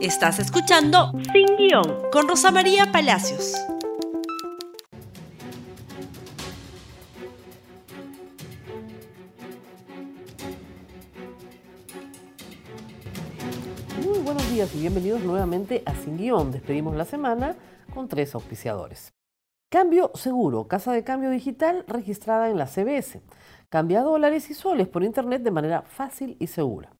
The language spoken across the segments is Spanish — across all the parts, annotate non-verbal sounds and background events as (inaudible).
Estás escuchando Sin Guión con Rosa María Palacios. Muy buenos días y bienvenidos nuevamente a Sin Guión. Despedimos la semana con tres auspiciadores. Cambio Seguro, casa de cambio digital registrada en la CBS. Cambia dólares y soles por internet de manera fácil y segura.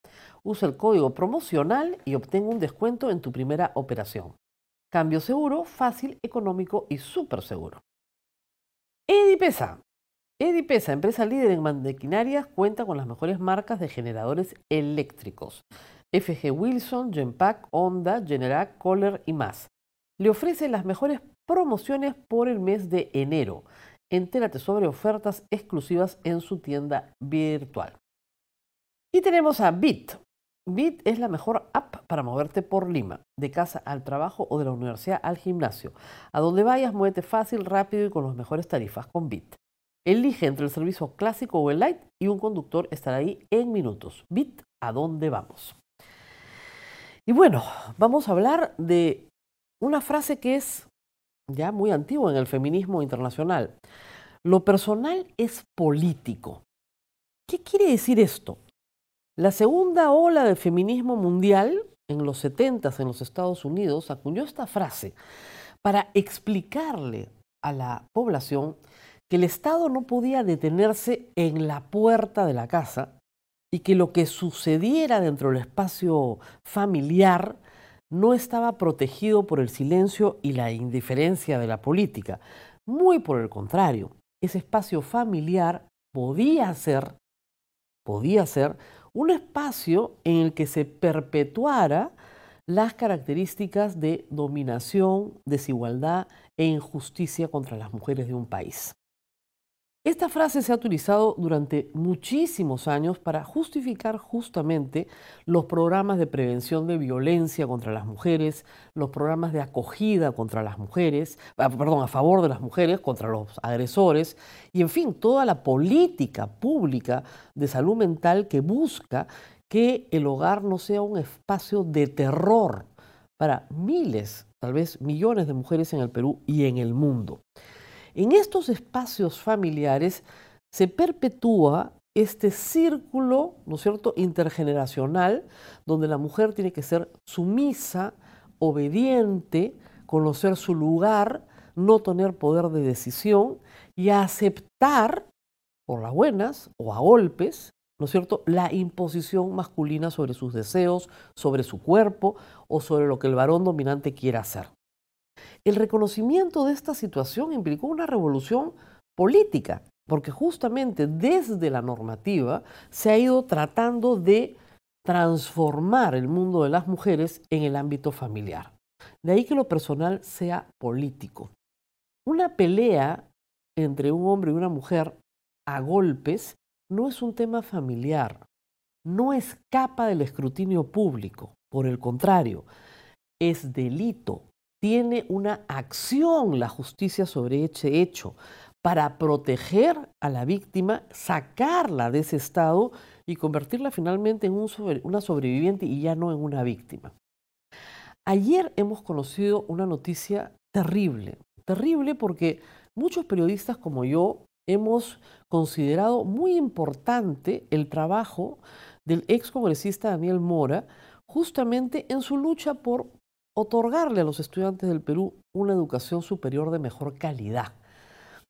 Usa el código promocional y obtenga un descuento en tu primera operación. Cambio seguro, fácil, económico y súper seguro. Edipesa. Edipesa, empresa líder en maquinarias, cuenta con las mejores marcas de generadores eléctricos. FG Wilson, Genpack, Honda, Generac, Kohler y más. Le ofrece las mejores promociones por el mes de enero. Entérate sobre ofertas exclusivas en su tienda virtual. Y tenemos a Bit. Bit es la mejor app para moverte por Lima, de casa al trabajo o de la universidad al gimnasio. A donde vayas, muévete fácil, rápido y con las mejores tarifas con Bit. Elige entre el servicio clásico o el light y un conductor estará ahí en minutos. Bit, ¿a dónde vamos? Y bueno, vamos a hablar de una frase que es ya muy antigua en el feminismo internacional. Lo personal es político. ¿Qué quiere decir esto? La segunda ola del feminismo mundial, en los 70 en los Estados Unidos, acuñó esta frase para explicarle a la población que el Estado no podía detenerse en la puerta de la casa y que lo que sucediera dentro del espacio familiar no estaba protegido por el silencio y la indiferencia de la política. Muy por el contrario, ese espacio familiar podía ser, podía ser un espacio en el que se perpetuara las características de dominación, desigualdad e injusticia contra las mujeres de un país. Esta frase se ha utilizado durante muchísimos años para justificar justamente los programas de prevención de violencia contra las mujeres, los programas de acogida contra las mujeres, ah, perdón, a favor de las mujeres contra los agresores y en fin, toda la política pública de salud mental que busca que el hogar no sea un espacio de terror para miles, tal vez millones de mujeres en el Perú y en el mundo. En estos espacios familiares se perpetúa este círculo, ¿no es cierto?, intergeneracional, donde la mujer tiene que ser sumisa, obediente, conocer su lugar, no tener poder de decisión y aceptar, por las buenas o a golpes, ¿no es cierto?, la imposición masculina sobre sus deseos, sobre su cuerpo o sobre lo que el varón dominante quiera hacer. El reconocimiento de esta situación implicó una revolución política, porque justamente desde la normativa se ha ido tratando de transformar el mundo de las mujeres en el ámbito familiar. De ahí que lo personal sea político. Una pelea entre un hombre y una mujer a golpes no es un tema familiar, no escapa del escrutinio público, por el contrario, es delito, tiene una acción la justicia sobre ese hecho para proteger a la víctima, sacarla de ese estado y convertirla finalmente en una sobreviviente y ya no en una víctima. Ayer hemos conocido una noticia terrible, terrible porque muchos periodistas como yo hemos considerado muy importante el trabajo del ex congresista Daniel Mora justamente en su lucha por otorgarle a los estudiantes del Perú una educación superior de mejor calidad.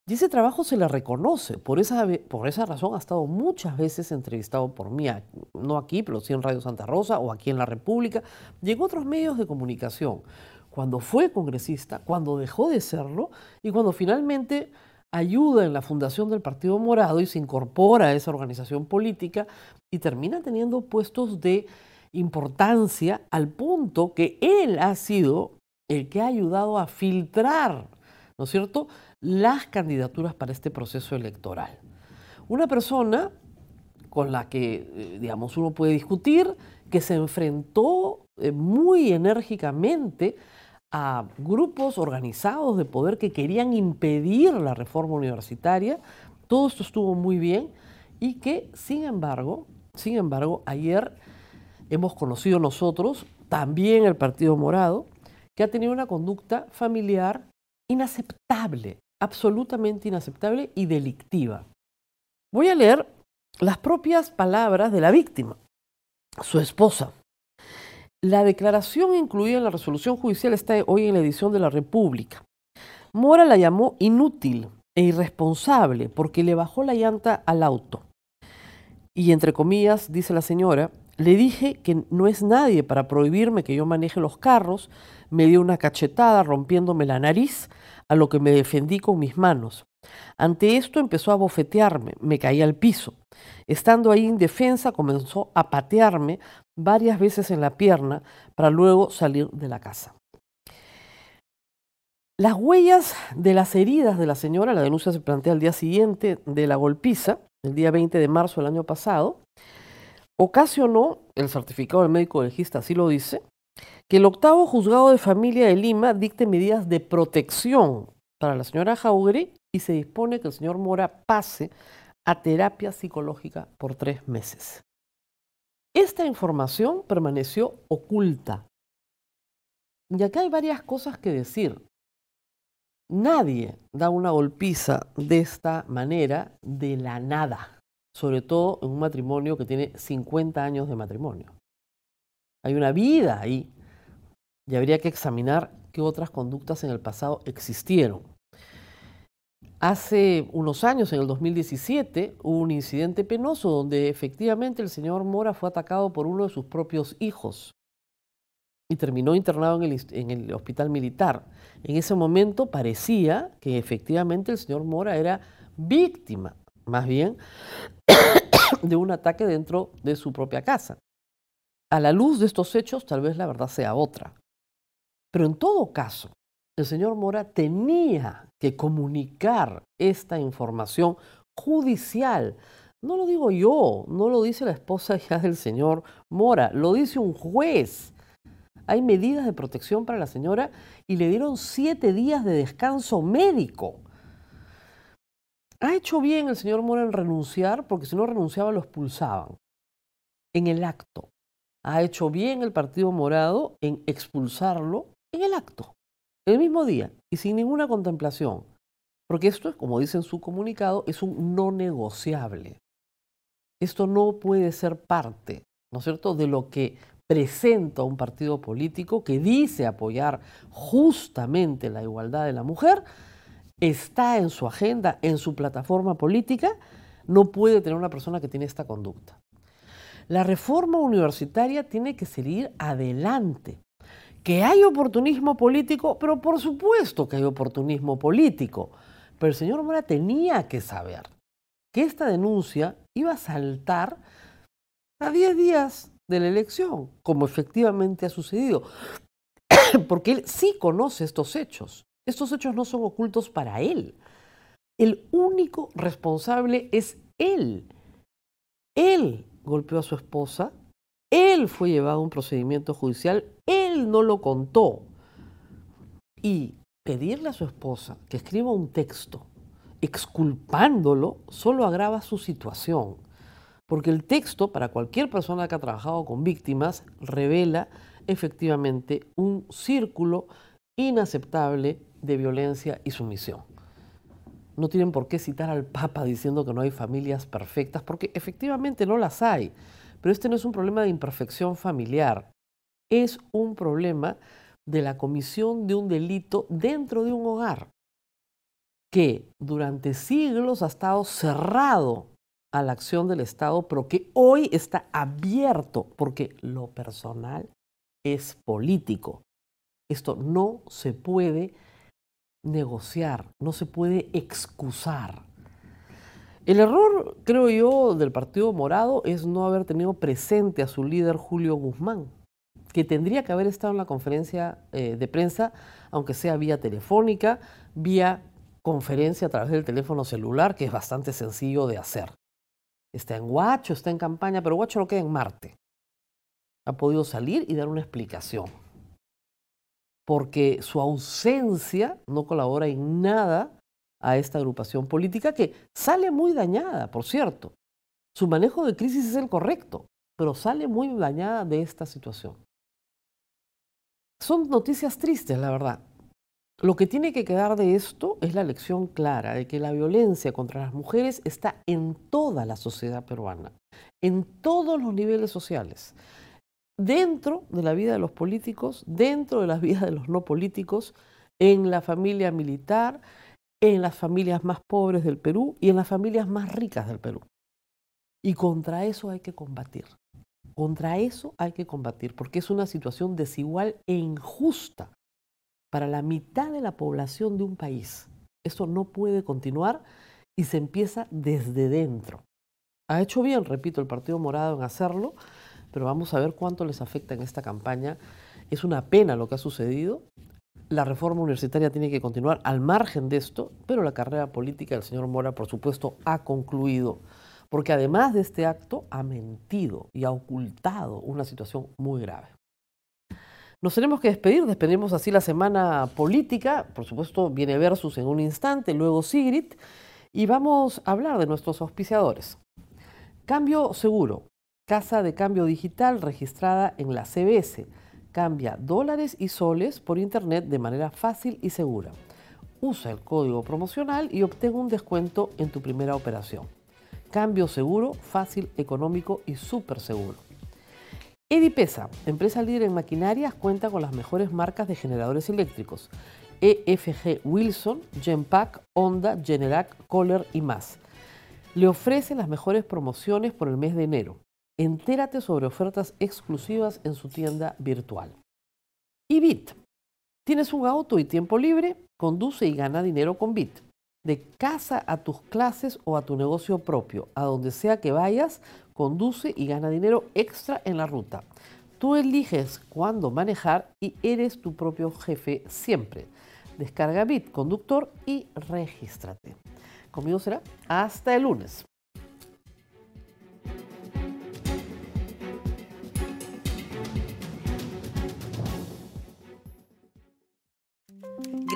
Y ese trabajo se le reconoce. Por esa, por esa razón ha estado muchas veces entrevistado por mí, no aquí, pero sí en Radio Santa Rosa o aquí en la República, y en otros medios de comunicación. Cuando fue congresista, cuando dejó de serlo y cuando finalmente ayuda en la fundación del Partido Morado y se incorpora a esa organización política y termina teniendo puestos de importancia al punto que él ha sido el que ha ayudado a filtrar, ¿no es cierto?, las candidaturas para este proceso electoral. Una persona con la que, eh, digamos, uno puede discutir, que se enfrentó eh, muy enérgicamente a grupos organizados de poder que querían impedir la reforma universitaria. Todo esto estuvo muy bien y que, sin embargo, sin embargo, ayer hemos conocido nosotros, también el Partido Morado, que ha tenido una conducta familiar inaceptable, absolutamente inaceptable y delictiva. Voy a leer las propias palabras de la víctima, su esposa. La declaración incluida en la resolución judicial está hoy en la edición de la República. Mora la llamó inútil e irresponsable porque le bajó la llanta al auto. Y entre comillas, dice la señora, le dije que no es nadie para prohibirme que yo maneje los carros, me dio una cachetada rompiéndome la nariz, a lo que me defendí con mis manos. Ante esto empezó a bofetearme, me caí al piso. Estando ahí indefensa, comenzó a patearme varias veces en la pierna para luego salir de la casa. Las huellas de las heridas de la señora, la denuncia se plantea al día siguiente de la golpiza, el día 20 de marzo del año pasado, ocasionó, el certificado del médico legista así lo dice, que el octavo juzgado de familia de Lima dicte medidas de protección para la señora Jauregui y se dispone que el señor Mora pase a terapia psicológica por tres meses. Esta información permaneció oculta. Y acá hay varias cosas que decir. Nadie da una golpiza de esta manera de la nada sobre todo en un matrimonio que tiene 50 años de matrimonio. Hay una vida ahí y habría que examinar qué otras conductas en el pasado existieron. Hace unos años, en el 2017, hubo un incidente penoso donde efectivamente el señor Mora fue atacado por uno de sus propios hijos y terminó internado en el, en el, hospital militar. En ese momento parecía que efectivamente el señor Mora era víctima más bien, (coughs) de un ataque dentro de su propia casa. A la luz de estos hechos, tal vez la verdad sea otra. Pero en todo caso, el señor Mora tenía que comunicar esta información judicial. No lo digo yo, no lo dice la esposa ya del señor Mora, lo dice un juez. Hay medidas de protección para la señora y le dieron siete días de descanso médico. Ha hecho bien el señor Mora en renunciar, porque si no renunciaba lo expulsaban. En el acto. Ha hecho bien el Partido Morado en expulsarlo en el acto, el mismo día y sin ninguna contemplación. Porque esto, como dice en su comunicado, es un no negociable. Esto no puede ser parte, ¿no es cierto?, de lo que presenta un partido político que dice apoyar justamente la igualdad de la mujer, está en su agenda, en su plataforma política, no puede tener una persona que tiene esta conducta. La reforma universitaria tiene que seguir adelante. Que hay oportunismo político, pero por supuesto que hay oportunismo político. Pero el señor Mora tenía que saber que esta denuncia iba a saltar a 10 días de la elección, como efectivamente ha sucedido, (coughs) porque él sí conoce estos hechos. Estos hechos no son ocultos para él. El único responsable es él. Él golpeó a su esposa, él fue llevado a un procedimiento judicial, él no lo contó. Y pedirle a su esposa que escriba un texto exculpándolo solo agrava su situación. Porque el texto, para cualquier persona que ha trabajado con víctimas, revela efectivamente un círculo inaceptable de violencia y sumisión. No tienen por qué citar al Papa diciendo que no hay familias perfectas, porque efectivamente no las hay. Pero este no es un problema de imperfección familiar, es un problema de la comisión de un delito dentro de un hogar que durante siglos ha estado cerrado a la acción del Estado, pero que hoy está abierto porque lo personal es político. Esto no se puede negociar, no se puede excusar. El error, creo yo, del Partido Morado es no haber tenido presente a su líder Julio Guzmán, que tendría que haber estado en la conferencia eh, de prensa, aunque sea vía telefónica, vía conferencia a través del teléfono celular, que es bastante sencillo de hacer. Está en Guacho, está en campaña, pero Guacho lo queda en Marte. Ha podido salir y dar una explicación porque su ausencia no colabora en nada a esta agrupación política que sale muy dañada, por cierto. Su manejo de crisis es el correcto, pero sale muy dañada de esta situación. Son noticias tristes, la verdad. Lo que tiene que quedar de esto es la lección clara de que la violencia contra las mujeres está en toda la sociedad peruana, en todos los niveles sociales, dentro de la vida de los políticos, dentro de la vida de los no políticos, en la familia militar, en las familias más pobres del Perú y en las familias más ricas del Perú. Y contra eso hay que combatir. Contra eso hay que combatir, porque es una situación desigual e injusta para la mitad de la población de un país. Eso no puede continuar y se empieza desde dentro. Ha hecho bien, repito, el Partido Morado en hacerlo, pero vamos a ver cuánto les afecta en esta campaña. Es una pena lo que ha sucedido. La reforma universitaria tiene que continuar al margen de esto, pero la carrera política del señor Mora, por supuesto, ha concluido porque además de este acto ha mentido y ha ocultado una situación muy grave. Nos tenemos que despedir, despedimos así la semana política, por supuesto viene Versus en un instante, luego Sigrid, y vamos a hablar de nuestros auspiciadores. Cambio Seguro, casa de cambio digital registrada en la CBS, cambia dólares y soles por Internet de manera fácil y segura. Usa el código promocional y obtén un descuento en tu primera operación. Cambio seguro, fácil, económico y súper seguro. Edipesa, empresa líder en maquinarias, cuenta con las mejores marcas de generadores eléctricos. EFG Wilson, Genpack, Honda, Generac, Kohler y más. Le ofrece las mejores promociones por el mes de enero. Entérate sobre ofertas exclusivas en su tienda virtual. Y Bit. ¿Tienes un auto y tiempo libre? Conduce y gana dinero con Bit de casa a tus clases o a tu negocio propio. A donde sea que vayas, conduce y gana dinero extra en la ruta. Tú eliges cuándo manejar y eres tu propio jefe siempre. Descarga Bit Conductor y regístrate. Conmigo será hasta el lunes.